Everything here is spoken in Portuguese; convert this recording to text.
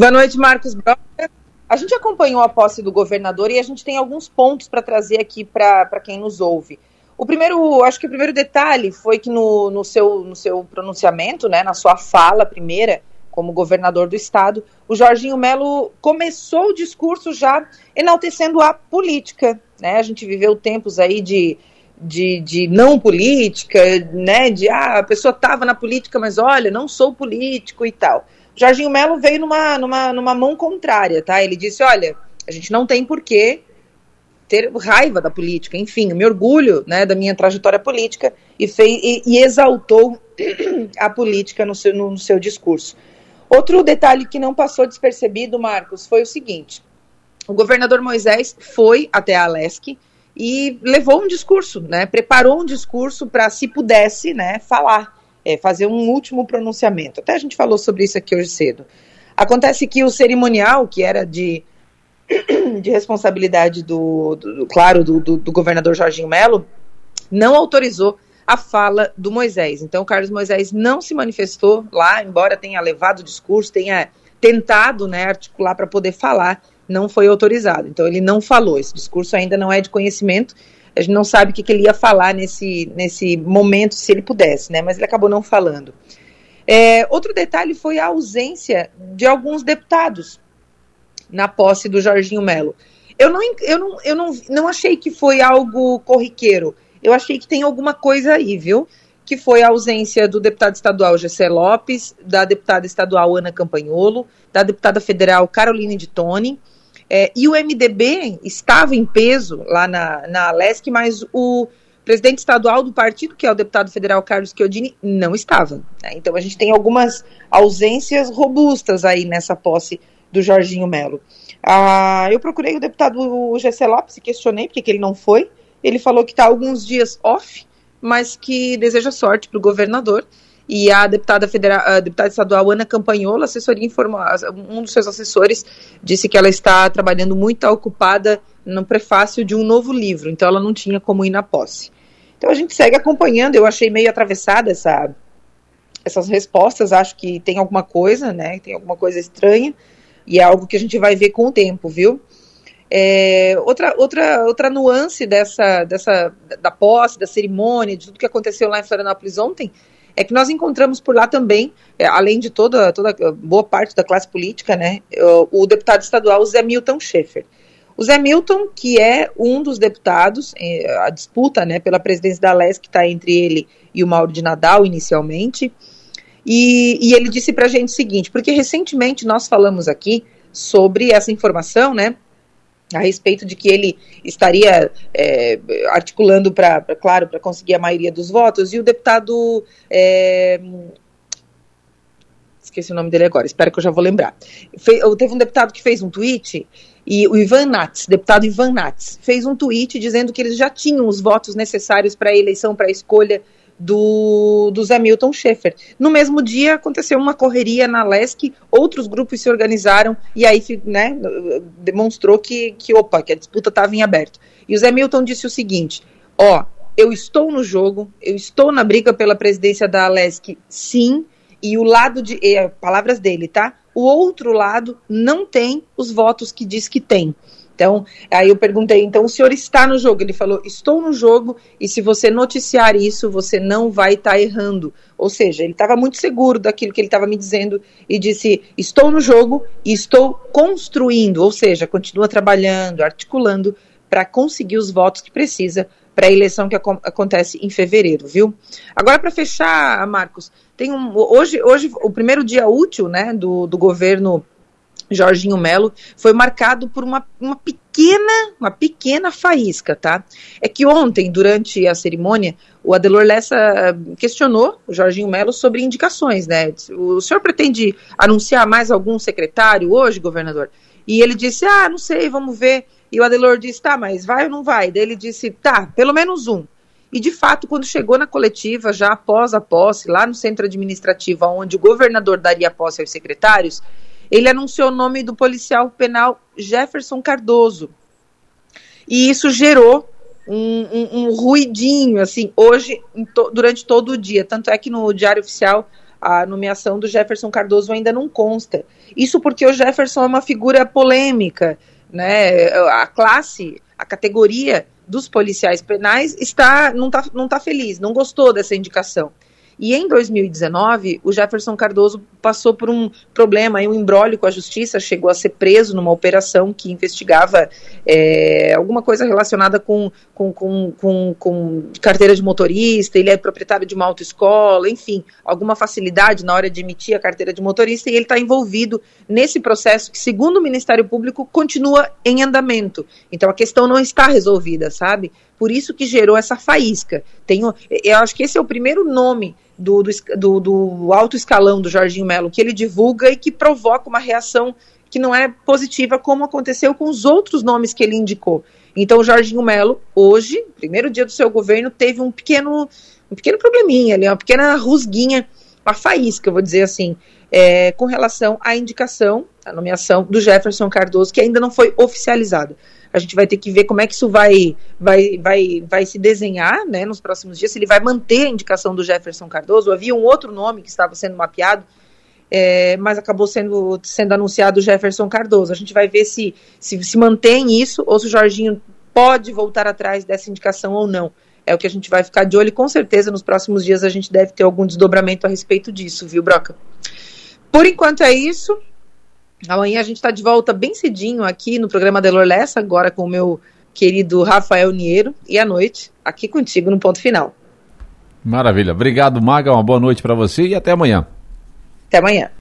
Boa noite, Marcos Broca. A gente acompanhou a posse do governador e a gente tem alguns pontos para trazer aqui para quem nos ouve. O primeiro, acho que o primeiro detalhe foi que no, no, seu, no seu pronunciamento, né, na sua fala primeira, como governador do estado, o Jorginho Melo começou o discurso já enaltecendo a política. Né? A gente viveu tempos aí de, de, de não política, né? de ah, a pessoa estava na política, mas olha, não sou político e tal. Jorginho Melo veio numa, numa, numa mão contrária, tá? Ele disse: olha, a gente não tem porquê ter raiva da política, enfim, me orgulho né, da minha trajetória política e, fez, e, e exaltou a política no seu, no seu discurso. Outro detalhe que não passou despercebido, Marcos, foi o seguinte: o governador Moisés foi até a Alesc e levou um discurso, né? Preparou um discurso para, se pudesse, né, falar, é, fazer um último pronunciamento. Até a gente falou sobre isso aqui hoje cedo. Acontece que o cerimonial, que era de, de responsabilidade do, do claro, do, do, do governador Jorginho Melo, não autorizou a fala do Moisés. Então, Carlos Moisés não se manifestou lá, embora tenha levado o discurso, tenha tentado né, articular para poder falar, não foi autorizado. Então, ele não falou. Esse discurso ainda não é de conhecimento. A gente não sabe o que, que ele ia falar nesse, nesse momento, se ele pudesse, né? Mas ele acabou não falando. É, outro detalhe foi a ausência de alguns deputados na posse do Jorginho Melo. Eu não, eu não, eu não, não achei que foi algo corriqueiro eu achei que tem alguma coisa aí, viu? Que foi a ausência do deputado estadual Gessé Lopes, da deputada estadual Ana Campanholo, da deputada federal Caroline de Tone. É, e o MDB estava em peso lá na, na Alesc, mas o presidente estadual do partido, que é o deputado federal Carlos Chiodini, não estava. Né? Então a gente tem algumas ausências robustas aí nessa posse do Jorginho Melo. Ah, eu procurei o deputado Gessé Lopes e questionei porque que ele não foi. Ele falou que está alguns dias off, mas que deseja sorte para o governador. E a deputada, federal, a deputada estadual Ana Campanhola, assessoria informou, um dos seus assessores disse que ela está trabalhando muito, está ocupada no prefácio de um novo livro, então ela não tinha como ir na posse. Então a gente segue acompanhando, eu achei meio atravessada essa, essas respostas, acho que tem alguma coisa, né, tem alguma coisa estranha, e é algo que a gente vai ver com o tempo, viu? É, outra, outra, outra nuance dessa, dessa, da posse, da cerimônia, de tudo que aconteceu lá em Florianópolis ontem, é que nós encontramos por lá também, é, além de toda, toda boa parte da classe política, né, o, o deputado estadual Zé Milton Schaefer. O Zé Milton, que é um dos deputados, é, a disputa né, pela presidência da LES, que está entre ele e o Mauro de Nadal inicialmente, e, e ele disse para a gente o seguinte, porque recentemente nós falamos aqui sobre essa informação, né, a respeito de que ele estaria é, articulando para, claro, para conseguir a maioria dos votos, e o deputado. É, esqueci o nome dele agora, espero que eu já vou lembrar. Fe, teve um deputado que fez um tweet, e o Ivan Nats, deputado Ivan Nats, fez um tweet dizendo que eles já tinham os votos necessários para a eleição, para a escolha do, do Zé Milton Schaefer. No mesmo dia aconteceu uma correria na LESC, outros grupos se organizaram e aí né, demonstrou que, que, opa, que a disputa estava em aberto. E o Zé Milton disse o seguinte: ó, eu estou no jogo, eu estou na briga pela presidência da Alesc, sim, e o lado de. Palavras dele, tá? O outro lado não tem os votos que diz que tem. Então, aí eu perguntei, então o senhor está no jogo? Ele falou, estou no jogo e se você noticiar isso, você não vai estar tá errando. Ou seja, ele estava muito seguro daquilo que ele estava me dizendo e disse, estou no jogo e estou construindo, ou seja, continua trabalhando, articulando para conseguir os votos que precisa para a eleição que ac acontece em fevereiro, viu? Agora, para fechar, Marcos, tem um, hoje, hoje o primeiro dia útil né, do, do governo Jorginho Melo foi marcado por uma, uma pequena, uma pequena faísca, tá? É que ontem, durante a cerimônia, o Adelor Lessa eh, questionou o Jorginho Melo sobre indicações, né? O senhor pretende anunciar mais algum secretário hoje, governador? E ele disse, ah, não sei, vamos ver. E o Adelor disse, tá, mas vai ou não vai? Daí ele disse, tá, pelo menos um. E de fato, quando chegou na coletiva, já após a posse, lá no centro administrativo, onde o governador daria posse aos secretários, ele anunciou o nome do policial penal Jefferson Cardoso. E isso gerou um, um, um ruidinho, assim, hoje, to, durante todo o dia. Tanto é que no Diário Oficial a nomeação do Jefferson Cardoso ainda não consta. Isso porque o Jefferson é uma figura polêmica, né? A classe, a categoria dos policiais penais está não está não tá feliz, não gostou dessa indicação. E em 2019, o Jefferson Cardoso passou por um problema, um embrólio com a justiça, chegou a ser preso numa operação que investigava é, alguma coisa relacionada com, com, com, com, com carteira de motorista, ele é proprietário de uma autoescola, enfim, alguma facilidade na hora de emitir a carteira de motorista, e ele está envolvido nesse processo que, segundo o Ministério Público, continua em andamento. Então a questão não está resolvida, sabe? Por isso que gerou essa faísca. Tenho, eu acho que esse é o primeiro nome do, do, do alto escalão do Jorginho Melo que ele divulga e que provoca uma reação que não é positiva, como aconteceu com os outros nomes que ele indicou. Então, o Jorginho Melo, hoje, primeiro dia do seu governo, teve um pequeno, um pequeno probleminha ali, uma pequena rusguinha, uma faísca, eu vou dizer assim, é, com relação à indicação, a nomeação do Jefferson Cardoso, que ainda não foi oficializada. A gente vai ter que ver como é que isso vai, vai, vai, vai se desenhar né, nos próximos dias, se ele vai manter a indicação do Jefferson Cardoso. Havia um outro nome que estava sendo mapeado, é, mas acabou sendo, sendo anunciado o Jefferson Cardoso. A gente vai ver se, se se mantém isso ou se o Jorginho pode voltar atrás dessa indicação ou não. É o que a gente vai ficar de olho e com certeza nos próximos dias a gente deve ter algum desdobramento a respeito disso, viu, Broca? Por enquanto é isso. Amanhã a gente está de volta bem cedinho aqui no programa Delor Lessa, agora com o meu querido Rafael Niero, e à noite, aqui contigo no ponto final. Maravilha. Obrigado, Maga. Uma boa noite para você e até amanhã. Até amanhã.